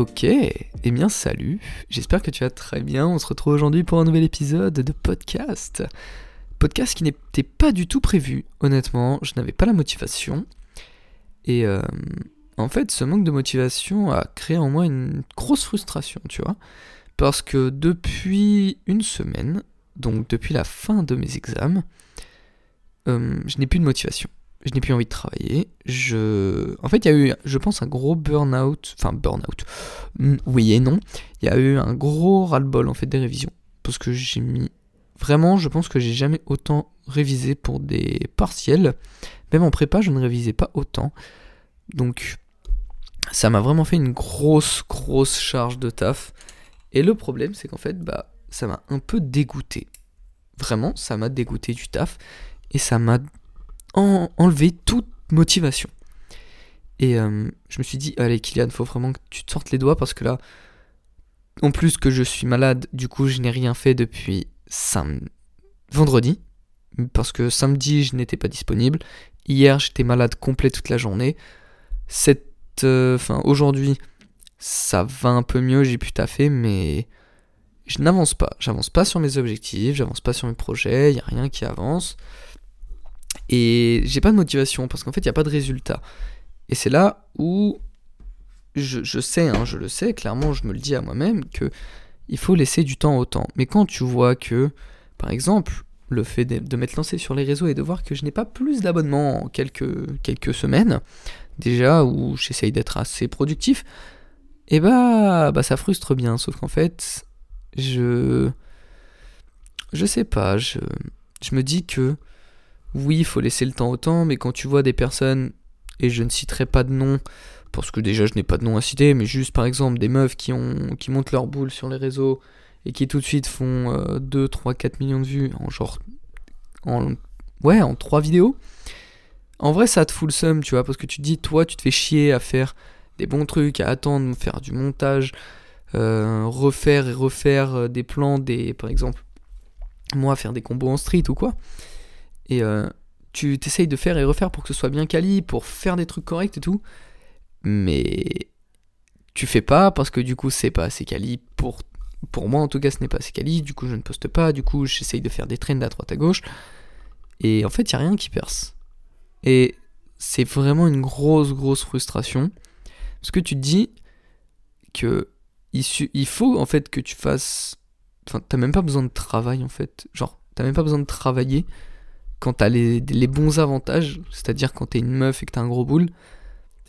Ok, eh bien salut, j'espère que tu vas très bien, on se retrouve aujourd'hui pour un nouvel épisode de podcast. Podcast qui n'était pas du tout prévu, honnêtement, je n'avais pas la motivation. Et euh, en fait, ce manque de motivation a créé en moi une grosse frustration, tu vois. Parce que depuis une semaine, donc depuis la fin de mes examens, euh, je n'ai plus de motivation je n'ai plus envie de travailler. Je... En fait, il y a eu, je pense, un gros burn-out. Enfin, burn-out. Mm, oui et non. Il y a eu un gros ras-le-bol, en fait, des révisions. Parce que j'ai mis. Vraiment, je pense que j'ai jamais autant révisé pour des partiels. Même en prépa, je ne révisais pas autant. Donc, ça m'a vraiment fait une grosse, grosse charge de taf. Et le problème, c'est qu'en fait, bah, ça m'a un peu dégoûté. Vraiment, ça m'a dégoûté du taf. Et ça m'a enlever toute motivation. Et euh, je me suis dit, allez Kylian, faut vraiment que tu te sortes les doigts parce que là, en plus que je suis malade, du coup je n'ai rien fait depuis sam vendredi, parce que samedi je n'étais pas disponible. Hier j'étais malade complet toute la journée. Cette, euh, aujourd'hui ça va un peu mieux, j'ai pu taffer, mais je n'avance pas. J'avance pas sur mes objectifs, j'avance pas sur mes projets, il y a rien qui avance. Et j'ai pas de motivation parce qu'en fait, il n'y a pas de résultat. Et c'est là où je, sais, hein, je le sais, clairement, je me le dis à moi-même, que il faut laisser du temps au temps. Mais quand tu vois que, par exemple, le fait de, m'être lancé sur les réseaux et de voir que je n'ai pas plus d'abonnements en quelques, quelques semaines, déjà, où j'essaye d'être assez productif, et eh bah, bah ça frustre bien. Sauf qu'en fait, je. Je sais pas, je, je me dis que oui, il faut laisser le temps au temps, mais quand tu vois des personnes, et je ne citerai pas de nom, parce que déjà je n'ai pas de nom à citer, mais juste par exemple des meufs qui, ont, qui montent leur boule sur les réseaux et qui tout de suite font 2, 3, 4 millions de vues en genre. En, ouais, en 3 vidéos. En vrai, ça te fout le seum, tu vois, parce que tu te dis, toi, tu te fais chier à faire des bons trucs, à attendre, faire du montage, euh, refaire et refaire euh, des plans, des, par exemple, moi, faire des combos en street ou quoi. Et euh, tu t'essayes de faire et refaire pour que ce soit bien quali, pour faire des trucs corrects et tout. Mais tu fais pas parce que du coup c'est pas assez quali. Pour pour moi en tout cas ce n'est pas assez quali, du coup je ne poste pas, du coup j'essaye de faire des trends à droite à gauche. Et en fait il y a rien qui perce. Et c'est vraiment une grosse grosse frustration. Parce que tu te dis que il, faut en fait que tu fasses enfin t'as même pas besoin de travail en fait, genre t'as même pas besoin de travailler quand t'as les, les bons avantages, c'est-à-dire quand t'es une meuf et que t'as un gros boule.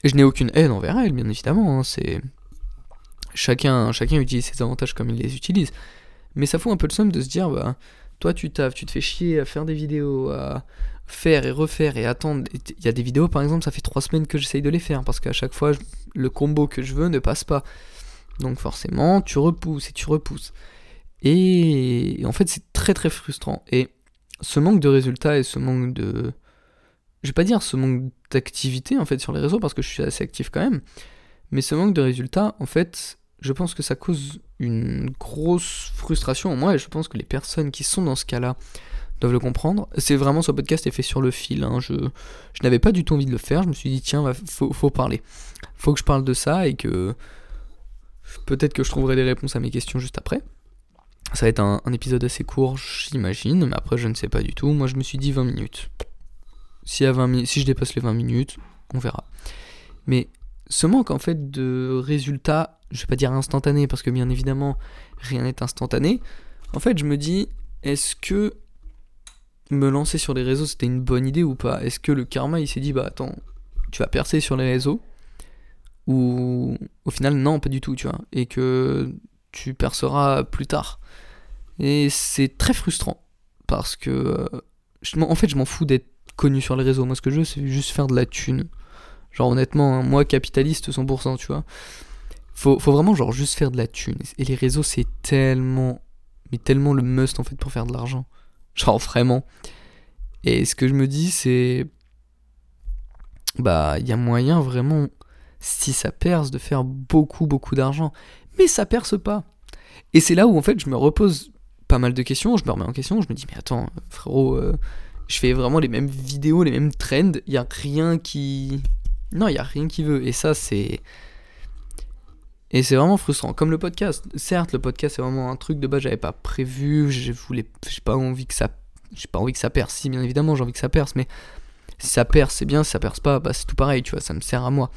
Et je n'ai aucune haine envers elle, bien évidemment. Hein, c'est chacun, chacun utilise ses avantages comme il les utilise. Mais ça fout un peu le somme de se dire, bah, toi tu taffes, tu te fais chier à faire des vidéos, à faire et refaire et attendre. Il y a des vidéos par exemple, ça fait trois semaines que j'essaye de les faire parce qu'à chaque fois le combo que je veux ne passe pas. Donc forcément, tu repousses et tu repousses. Et en fait, c'est très très frustrant. Et ce manque de résultats et ce manque de. Je vais pas dire ce manque d'activité en fait sur les réseaux parce que je suis assez actif quand même. Mais ce manque de résultats, en fait, je pense que ça cause une grosse frustration en moi et je pense que les personnes qui sont dans ce cas-là doivent le comprendre. C'est vraiment ce podcast est fait sur le fil. Hein. Je, n'avais pas du tout envie de le faire. Je me suis dit, tiens, il faut, faut parler. Faut que je parle de ça et que peut-être que je trouverai des réponses à mes questions juste après. Ça va être un, épisode assez court, j'imagine, mais après je ne sais pas du tout. Moi je me suis dit 20 minutes. Si, à 20 si je dépasse les 20 minutes, on verra. Mais ce manque en fait de résultats, je vais pas dire instantané parce que bien évidemment rien n'est instantané. En fait, je me dis, est-ce que me lancer sur les réseaux c'était une bonne idée ou pas? Est-ce que le karma il s'est dit, bah attends, tu vas percer sur les réseaux? Ou au final, non, pas du tout, tu vois. Et que tu perceras plus tard. Et c'est très frustrant. Parce que. Euh, en fait, je m'en fous d'être connu sur les réseaux. Moi, ce que je veux, c'est juste faire de la thune. Genre, honnêtement, hein, moi, capitaliste 100%, tu vois. Faut, faut vraiment, genre, juste faire de la thune. Et les réseaux, c'est tellement. Mais tellement le must, en fait, pour faire de l'argent. Genre, vraiment. Et ce que je me dis, c'est. Bah, il y a moyen, vraiment, si ça perce, de faire beaucoup, beaucoup d'argent. Mais ça perce pas. Et c'est là où, en fait, je me repose pas mal de questions, je me remets en question, je me dis mais attends frérot, euh, je fais vraiment les mêmes vidéos, les mêmes trends, il y a rien qui... Non, il y a rien qui veut. Et ça c'est... Et c'est vraiment frustrant. Comme le podcast. Certes, le podcast c'est vraiment un truc de base, j'avais pas prévu, je voulais, j'ai pas envie que ça, j'ai pas envie que ça perce. Si, bien évidemment, j'ai envie que ça perce, mais si ça perce, c'est bien, si ça perce pas, bah c'est tout pareil, tu vois, ça me sert à moi.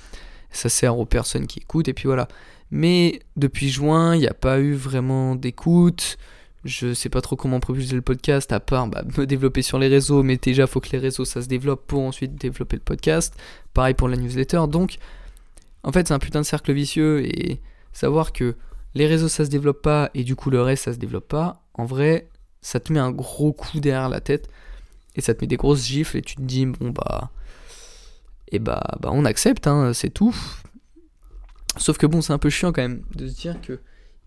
Ça sert aux personnes qui écoutent, et puis voilà. Mais depuis juin, il n'y a pas eu vraiment d'écoute. Je sais pas trop comment propulser le podcast, à part bah, me développer sur les réseaux, mais déjà, faut que les réseaux ça se développe pour ensuite développer le podcast. Pareil pour la newsletter. Donc, en fait, c'est un putain de cercle vicieux et savoir que les réseaux ça se développe pas et du coup le reste ça se développe pas, en vrai, ça te met un gros coup derrière la tête et ça te met des grosses gifles et tu te dis bon bah et bah bah on accepte hein, c'est tout. Sauf que bon, c'est un peu chiant quand même de se dire que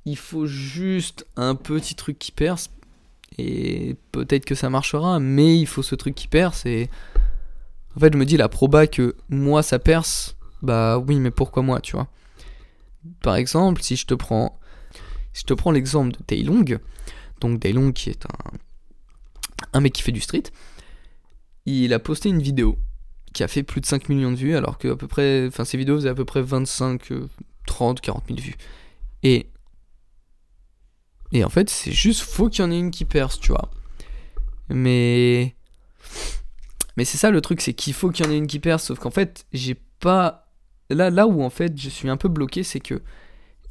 il faut juste un petit truc qui perce et peut-être que ça marchera, mais il faut ce truc qui perce et en fait, je me dis la proba que moi ça perce bah oui, mais pourquoi moi, tu vois? Par exemple, si je te prends, si je te prends l'exemple de Taylong, donc Taylong qui est un, un mec qui fait du street, il a posté une vidéo qui a fait plus de 5 millions de vues, alors que à peu près, enfin ses vidéos faisaient à peu près 25, 30, 40 000 vues. Et et en fait, c'est juste faut qu'il y en ait une qui perce, tu vois. Mais mais c'est ça le truc, c'est qu'il faut qu'il y en ait une qui perce, sauf qu'en fait, j'ai pas là, là où en fait je suis un peu bloqué, c'est que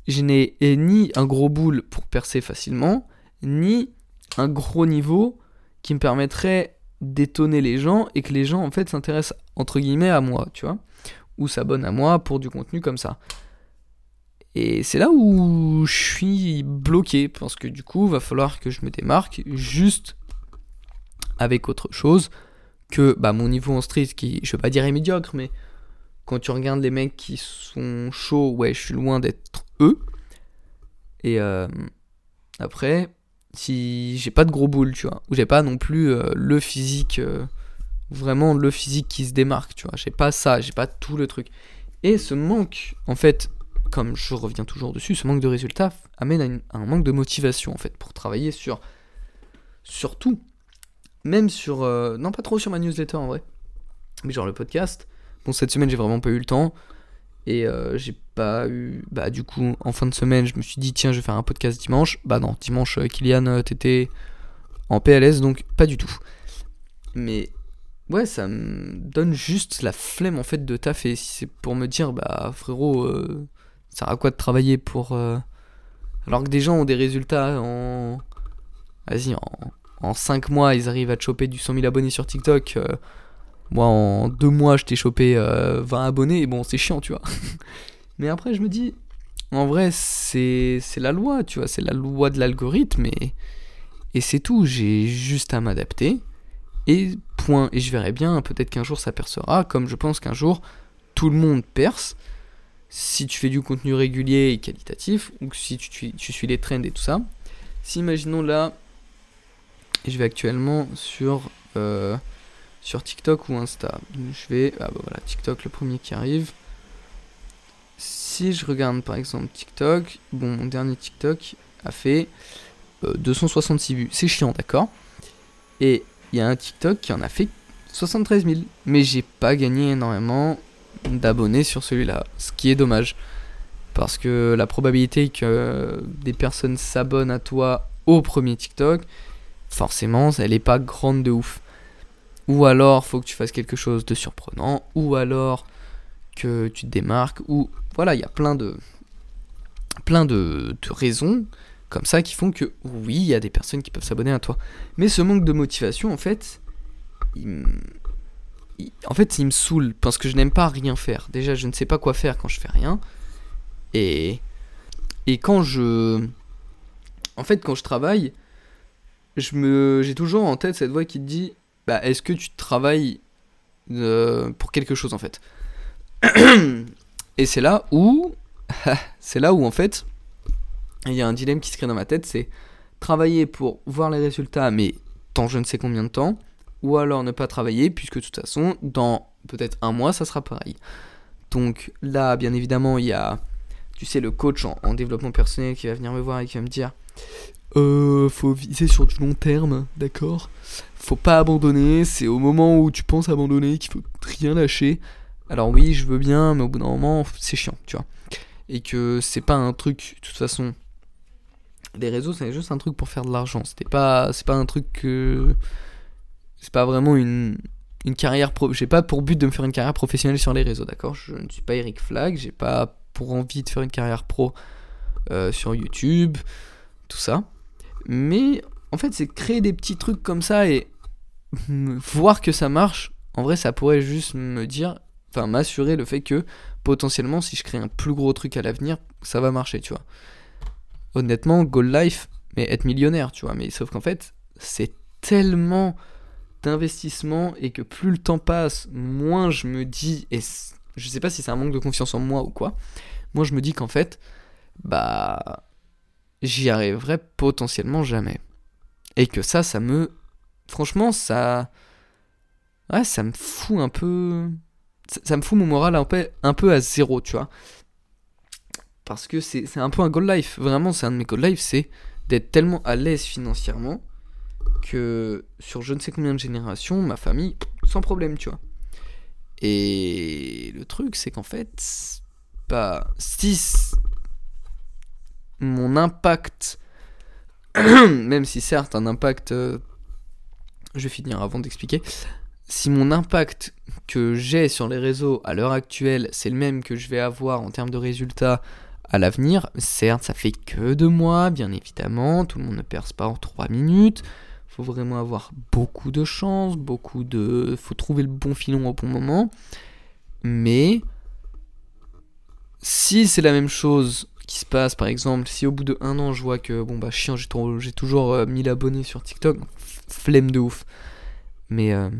je n'ai ni un gros boule pour percer facilement, ni un gros niveau qui me permettrait d'étonner les gens et que les gens en fait s'intéressent entre guillemets à moi, tu vois, ou s'abonnent à moi pour du contenu comme ça. Et c'est là où je suis bloqué parce que du coup, va falloir que je me démarque juste avec autre chose que bah, mon niveau en street qui, je veux pas dire est médiocre, mais quand tu regardes les mecs qui sont chauds, ouais, je suis loin d'être eux. Et euh, après, si j'ai pas de gros boules, tu vois, ou j'ai pas non plus euh, le physique, euh, vraiment le physique qui se démarque, tu vois, j'ai pas ça, j'ai pas tout le truc. Et ce manque, en fait, comme je reviens toujours dessus, ce manque de résultats amène à, un manque de motivation, en fait, pour travailler sur, sur tout. Même sur, non pas trop sur ma newsletter en vrai, mais genre le podcast Bon, cette semaine, j'ai vraiment pas eu le temps. Et euh, j'ai pas eu. Bah, du coup, en fin de semaine, je me suis dit, tiens, je vais faire un podcast dimanche. Bah, non, dimanche, euh, Kylian, euh, t'étais en PLS, donc pas du tout. Mais ouais, ça me donne juste la flemme en fait de taffer. Si c'est pour me dire, bah, frérot, ça sert à quoi de travailler pour. Alors que des gens ont des résultats en. Vas-y, en, en 5 mois, ils arrivent à te choper du 100 000 abonnés sur TikTok. Moi, en deux mois, je t'ai chopé 20 euh, abonnés, et bon, c'est chiant, tu vois. mais après, je me dis, en vrai, c'est la loi, tu vois, c'est la loi de l'algorithme, et, et c'est tout. J'ai juste à m'adapter, et point. Et je verrai bien, peut-être qu'un jour ça percera, comme je pense qu'un jour, tout le monde perce. Si tu fais du contenu régulier et qualitatif, ou si tu, suis les trends et tout ça. Si, imaginons là, je vais actuellement sur. Euh, sur TikTok ou Insta. Je vais. Ah bah voilà, TikTok le premier qui arrive. Si je regarde par exemple TikTok, bon, mon dernier TikTok a fait 266 euh, vues. C'est chiant, d'accord? Et il y a un TikTok qui en a fait 73 000. Mais j'ai pas gagné énormément d'abonnés sur celui-là. Ce qui est dommage. Parce que la probabilité que des personnes s'abonnent à toi au premier TikTok, forcément, elle est pas grande de ouf ou alors faut que tu fasses quelque chose de surprenant, ou alors que tu te démarques, ou voilà, il y a plein de plein de, raisons comme ça qui font que oui, il y a des personnes qui peuvent s'abonner à toi. Mais ce manque de motivation, en fait, il, en fait, il me saoule parce que je n'aime pas rien faire. Déjà, je ne sais pas quoi faire quand je fais rien. Et et quand je en fait, quand je travaille, je me j'ai toujours en tête cette voix qui te dit bah, est-ce que tu travailles euh, pour quelque chose en fait? Et c'est là où, c'est là où en fait, il y a un dilemme qui se crée dans ma tête, c'est travailler pour voir les résultats, mais dans je ne sais combien de temps, ou alors ne pas travailler, puisque de toute façon, dans peut-être un mois, ça sera pareil. Donc là, bien évidemment, il y a, tu sais, le coach en, en développement personnel qui va venir me voir et qui va me dire, euh, faut viser sur du long terme, d'accord? Faut pas abandonner, c'est au moment où tu penses abandonner qu'il faut rien lâcher. Alors oui, je veux bien, mais au bout d'un moment, c'est chiant, tu vois. et que c'est pas un truc, de toute façon, les réseaux c'est juste un truc pour faire de l'argent. C'était pas, c'est pas un truc que, c'est pas vraiment une, une carrière pro. J'ai pas pour but de me faire une carrière professionnelle sur les réseaux, d'accord? Je ne suis pas Eric Flag, j'ai pas pour envie de faire une carrière pro euh, sur YouTube, tout ça. Mais en fait, c'est créer des petits trucs comme ça et voir que ça marche. En vrai, ça pourrait juste me dire, enfin m'assurer le fait que potentiellement, si je crée un plus gros truc à l'avenir, ça va marcher, tu vois. Honnêtement, Goal Life, mais être millionnaire, tu vois. Mais sauf qu'en fait, c'est tellement d'investissement et que plus le temps passe, moins je me dis, et je sais pas si c'est un manque de confiance en moi ou quoi, moi je me dis qu'en fait, bah, j'y arriverai potentiellement jamais. Et que ça, ça me. Franchement, ça. Ouais, ça me fout un peu. Ça, me fout mon moral un peu, un peu à zéro, tu vois. Parce que c'est un peu un goal life. Vraiment, c'est un de mes goal life, c'est d'être tellement à l'aise financièrement que sur je ne sais combien de générations, ma famille, sans problème, tu vois. Et le truc, c'est qu'en fait, pas si mon impact, même si certes un impact, euh, je vais finir avant d'expliquer, si mon impact que j'ai sur les réseaux à l'heure actuelle, c'est le même que je vais avoir en termes de résultats à l'avenir, certes ça fait que deux mois, bien évidemment, tout le monde ne perce pas en trois minutes, faut vraiment avoir beaucoup de chance, beaucoup de... faut trouver le bon filon au bon moment, mais si c'est la même chose qui se passe, par exemple, si au bout de un an je vois que, bon bah chien, j'ai, toujours 1000 euh, abonnés sur TikTok, flemme de ouf. Mais euh,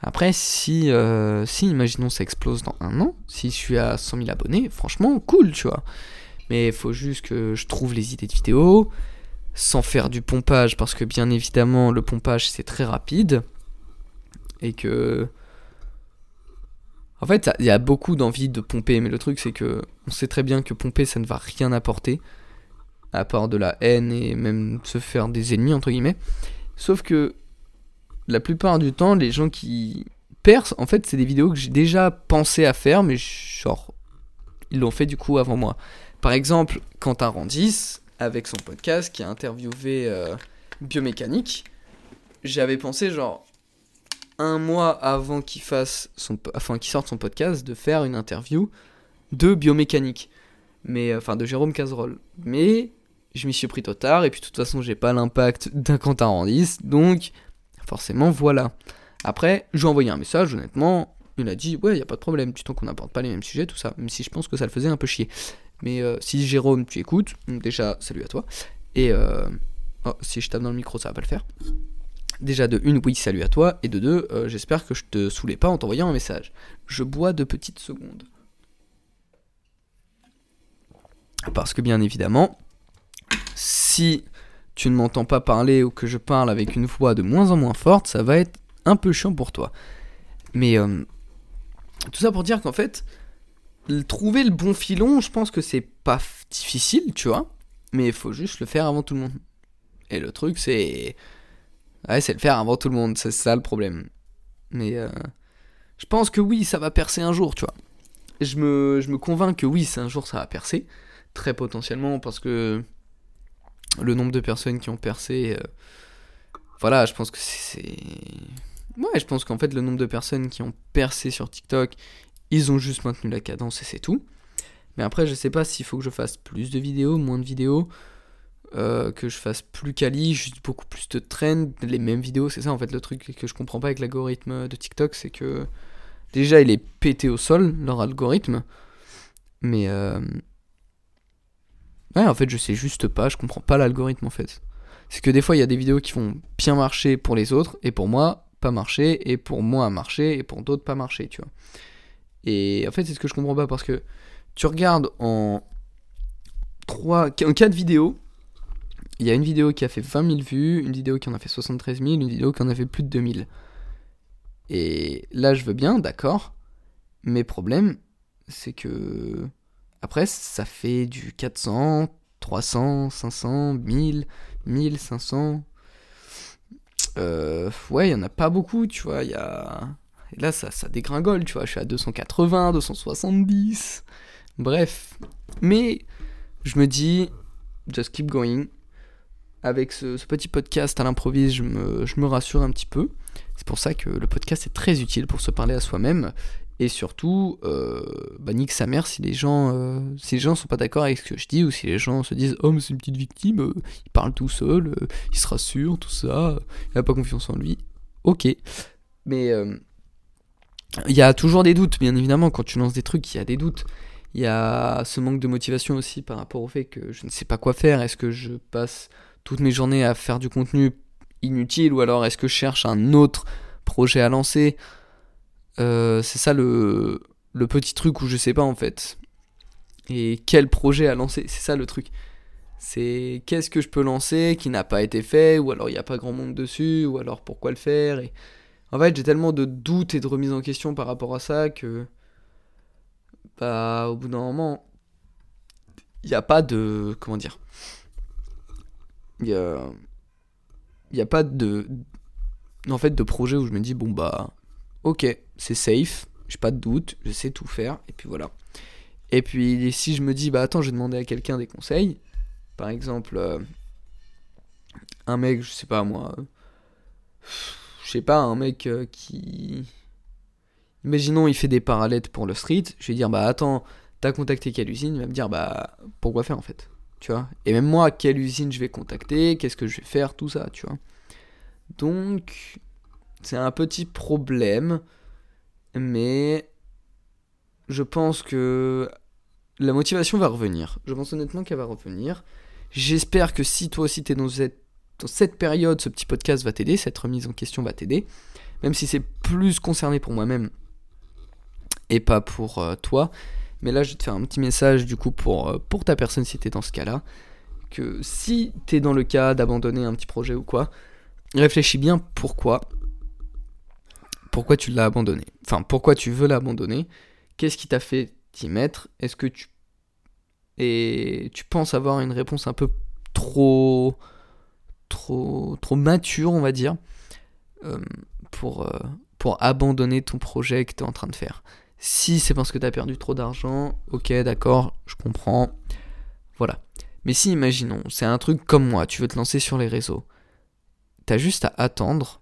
après, si, euh, si, imaginons ça explose dans un an, si je suis à 100 000 abonnés, franchement, cool, tu vois. Mais faut juste que je trouve les idées de vidéos, sans faire du pompage, parce que bien évidemment, le pompage c'est très rapide. Et que en fait, il y a beaucoup d'envie de pomper, mais le truc c'est que on sait très bien que pomper ça ne va rien apporter, à part de la haine et même se faire des ennemis entre guillemets. Sauf que la plupart du temps, les gens qui percent, en fait, c'est des vidéos que j'ai déjà pensé à faire, mais genre, ils l'ont fait du coup avant moi. Par exemple, Quentin Randis, avec son podcast, qui a interviewé euh, Biomécanique, j'avais pensé genre, un mois avant qu'il fasse enfin qu'il sorte son podcast, de faire une interview de biomécanique, mais enfin de Jérôme Cazerolle. Mais je m'y suis pris trop tard et puis de toute façon j'ai pas l'impact d'un Quentin Randis, donc forcément voilà. Après, je lui ai envoyé un message, honnêtement, il a dit ouais y a pas de problème, tu tant qu'on n'apporte pas les mêmes sujets, tout ça, même si je pense que ça le faisait un peu chier. Mais euh, si Jérôme tu écoutes, déjà salut à toi. Et euh, oh, si je tape dans le micro ça va pas le faire. Déjà de une, oui, salut à toi, et de deux, euh, j'espère que je te saoulais pas en t'envoyant un message. Je bois de petites secondes. Parce que bien évidemment, si tu ne m'entends pas parler ou que je parle avec une voix de moins en moins forte, ça va être un peu chiant pour toi. Mais euh, tout ça pour dire qu'en fait, trouver le bon filon, je pense que c'est pas difficile, tu vois, mais il faut juste le faire avant tout le monde. Et le truc, c'est Ouais, c'est le faire avant tout le monde, c'est ça le problème. Mais euh, je pense que oui, ça va percer un jour, tu vois. Je me, convainc que oui, un jour ça va percer, très potentiellement, parce que le nombre de personnes qui ont percé, euh, voilà, je pense que c'est... Ouais, je pense qu'en fait, le nombre de personnes qui ont percé sur TikTok, ils ont juste maintenu la cadence et c'est tout. Mais après, je sais pas s'il faut que je fasse plus de vidéos, moins de vidéos. Euh, que je fasse plus quali, juste beaucoup plus de trends, les mêmes vidéos, c'est ça en fait le truc que je comprends pas avec l'algorithme de TikTok, c'est que déjà il est pété au sol, leur algorithme, mais euh... ouais en fait je sais juste pas, je comprends pas l'algorithme en fait. C'est que des fois il y a des vidéos qui vont bien marcher pour les autres, et pour moi pas marcher, et pour moi marcher, et pour d'autres pas marcher, tu vois. Et en fait c'est ce que je comprends pas parce que tu regardes en 3, en 4 vidéos, il y a une vidéo qui a fait 20 000 vues, une vidéo qui en a fait 73 000, une vidéo qui en a fait plus de 2000. Et là, je veux bien, d'accord. Mais problème, c'est que. Après, ça fait du 400, 300, 500, 1000, 1500. Euh, ouais, il n'y en a pas beaucoup, tu vois. Il y a. Et là, ça, ça dégringole, tu vois. Je suis à 280, 270. Bref. Mais je me dis, just keep going. Avec ce, petit podcast à l'improviste, je me, je me rassure un petit peu. C'est pour ça que le podcast est très utile pour se parler à soi-même. Et surtout, euh, bah, nique sa mère si les gens euh, si les gens sont pas d'accord avec ce que je dis ou si les gens se disent oh mais c'est une petite victime, euh, il parle tout seul, euh, il se rassure, tout ça, il a pas confiance en lui. Ok, mais il y a toujours des doutes, bien évidemment, quand tu lances des trucs, il y a des doutes. Il y a ce manque de motivation aussi par rapport au fait que je ne sais pas quoi faire. Est-ce que je passe toutes mes journées à faire du contenu inutile ou alors est-ce que je cherche un autre projet à lancer? Euh, C'est ça le, petit truc où je sais pas en fait. Et quel projet à lancer? C'est ça le truc. C'est qu'est-ce que je peux lancer qui n'a pas été fait ou alors il n'y a pas grand monde dessus ou alors pourquoi le faire en fait, j'ai tellement de doutes et de remises en question par rapport à ça que. Bah, au bout d'un moment. Il n'y a pas de. Comment dire Il n'y a. A pas de. En fait, de projet où je me dis, bon, bah. Ok, c'est safe, j'ai pas de doute, je sais tout faire, et puis voilà. Et puis, si je me dis, bah attends, je vais demander à quelqu'un des conseils, par exemple, euh, un mec, je sais pas moi, euh, je sais pas, un mec euh, qui. Imaginons, il fait des parallèles pour le street. Je vais dire, bah attends, t'as contacté quelle usine Il va me dire, bah pourquoi faire en fait Tu vois Et même moi, quelle usine je vais contacter Qu'est-ce que je vais faire Tout ça, tu vois. Donc, c'est un petit problème. Mais je pense que la motivation va revenir. Je pense honnêtement qu'elle va revenir. J'espère que si toi aussi t'es dans cette cette période, ce petit podcast va t'aider, cette remise en question va t'aider, même si c'est plus concerné pour moi-même et pas pour euh, toi. Mais là, je vais te faire un petit message du coup pour, euh, pour ta personne si t'es dans ce cas-là. Que si t'es dans le cas d'abandonner un petit projet ou quoi, réfléchis bien pourquoi. Pourquoi tu l'as abandonné. Enfin, pourquoi tu veux l'abandonner. Qu'est-ce qui t'a fait t'y mettre Est-ce que tu. Et tu penses avoir une réponse un peu trop trop, mature, on va dire, euh, pour, euh, pour abandonner ton projet que tu es en train de faire. Si c'est parce que tu as perdu trop d'argent, ok, d'accord, je comprends. Voilà. Mais si, imaginons, c'est un truc comme moi, tu veux te lancer sur les réseaux. tu as juste à attendre.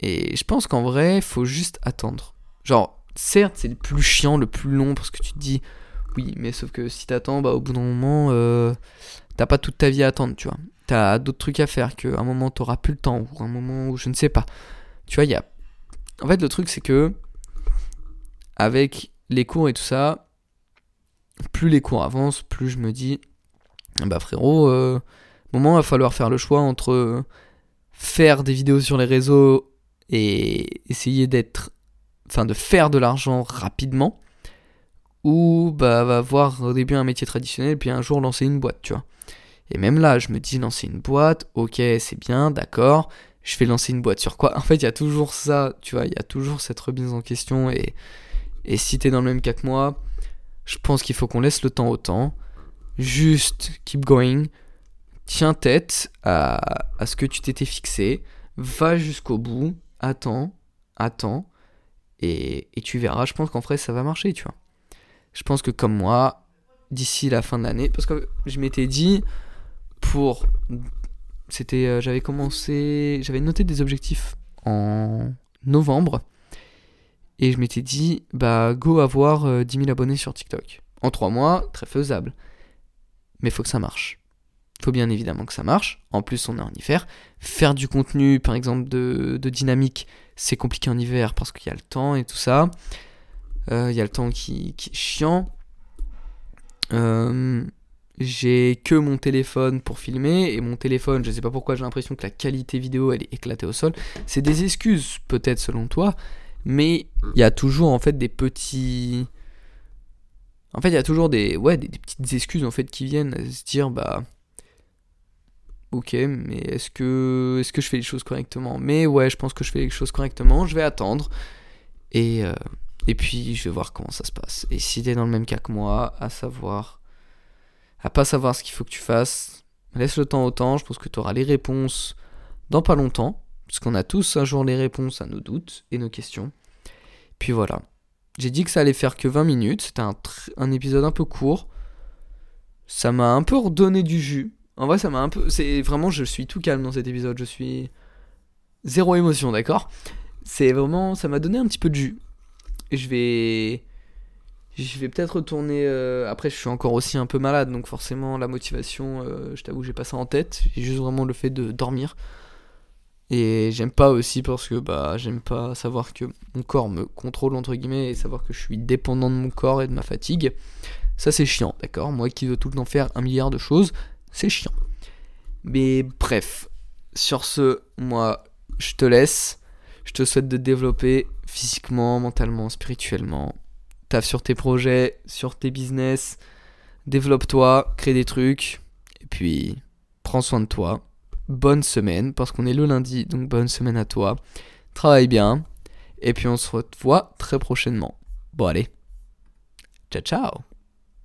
Et je pense qu'en vrai, faut juste attendre. Genre, certes, c'est le plus chiant, le plus long, parce que tu te dis, oui, mais sauf que si t'attends, bah au bout d'un moment, euh, t'as pas toute ta vie à attendre, tu vois t'as d'autres trucs à faire, qu'à un moment t'auras plus le temps, ou un moment où je ne sais pas. Tu vois, il y a. En fait, le truc, c'est que. Avec les cours et tout ça, plus les cours avancent, plus je me dis. Bah frérot, euh, moment, il va falloir faire le choix entre faire des vidéos sur les réseaux et essayer d'être. Enfin, de faire de l'argent rapidement. Ou bah, avoir au début un métier traditionnel, puis un jour lancer une boîte, tu vois. Et même là, je me dis lancer une boîte, ok, c'est bien, d'accord. Je vais lancer une boîte sur quoi? En fait, il y a toujours ça, tu vois, il y a toujours cette remise en question. Et, et si t'es dans le même cas que moi, je pense qu'il faut qu'on laisse le temps au temps. Juste keep going. Tiens tête à, à ce que tu t'étais fixé. Va jusqu'au bout. Attends, attends. Et, et tu verras, je pense qu'en vrai, ça va marcher, tu vois. Je pense que comme moi, d'ici la fin de l'année, parce que je m'étais dit, pour. C'était. Euh, j'avais commencé. J'avais noté des objectifs en novembre. Et je m'étais dit, bah, go avoir 10 euh, 000 abonnés sur TikTok. En 3 mois, très faisable. Mais faut que ça marche. Faut bien évidemment que ça marche. En plus, on est en hiver. Faire du contenu, par exemple, de, dynamique, c'est compliqué en hiver parce qu'il y a le temps et tout ça. Euh, il y a le temps qui, qui est chiant. J'ai que mon téléphone pour filmer et mon téléphone, je sais pas pourquoi j'ai l'impression que la qualité vidéo elle est éclatée au sol. C'est des excuses peut-être selon toi, mais il y a toujours en fait des petits en fait, il y a toujours des ouais, des, petites excuses en fait qui viennent à se dire bah OK, mais est-ce que est-ce que je fais les choses correctement? Mais ouais, je pense que je fais les choses correctement, je vais attendre et euh, et puis je vais voir comment ça se passe. Et si t'es dans le même cas que moi, à savoir à pas savoir ce qu'il faut que tu fasses. Laisse le temps au temps, je pense que tu auras les réponses dans pas longtemps, parce qu'on a tous un jour les réponses à nos doutes et nos questions. Puis voilà. J'ai dit que ça allait faire que 20 minutes. C'était un, épisode un peu court. Ça m'a un peu redonné du jus. En vrai, ça m'a un peu. C'est vraiment, je suis tout calme dans cet épisode. Je suis zéro émotion, d'accord? C'est vraiment, ça m'a donné un petit peu de jus. Je vais, je vais peut-être retourner. Euh, après, je suis encore aussi un peu malade, donc forcément, la motivation, euh, je t'avoue, j'ai pas ça en tête. J'ai juste vraiment le fait de dormir. Et j'aime pas aussi parce que bah j'aime pas savoir que mon corps me contrôle entre guillemets et savoir que je suis dépendant de mon corps et de ma fatigue. Ça c'est chiant, d'accord? Moi qui veux tout le temps faire un milliard de choses, c'est chiant. Mais bref, sur ce, moi je te laisse. Je te souhaite de développer physiquement, mentalement, spirituellement. Taffe sur tes projets, sur tes business. Développe-toi, crée des trucs. Et puis, prends soin de toi bonne semaine, parce qu'on est le lundi, donc bonne semaine à toi. Travaille bien, et puis on se revoit très prochainement. Bon allez, ciao ciao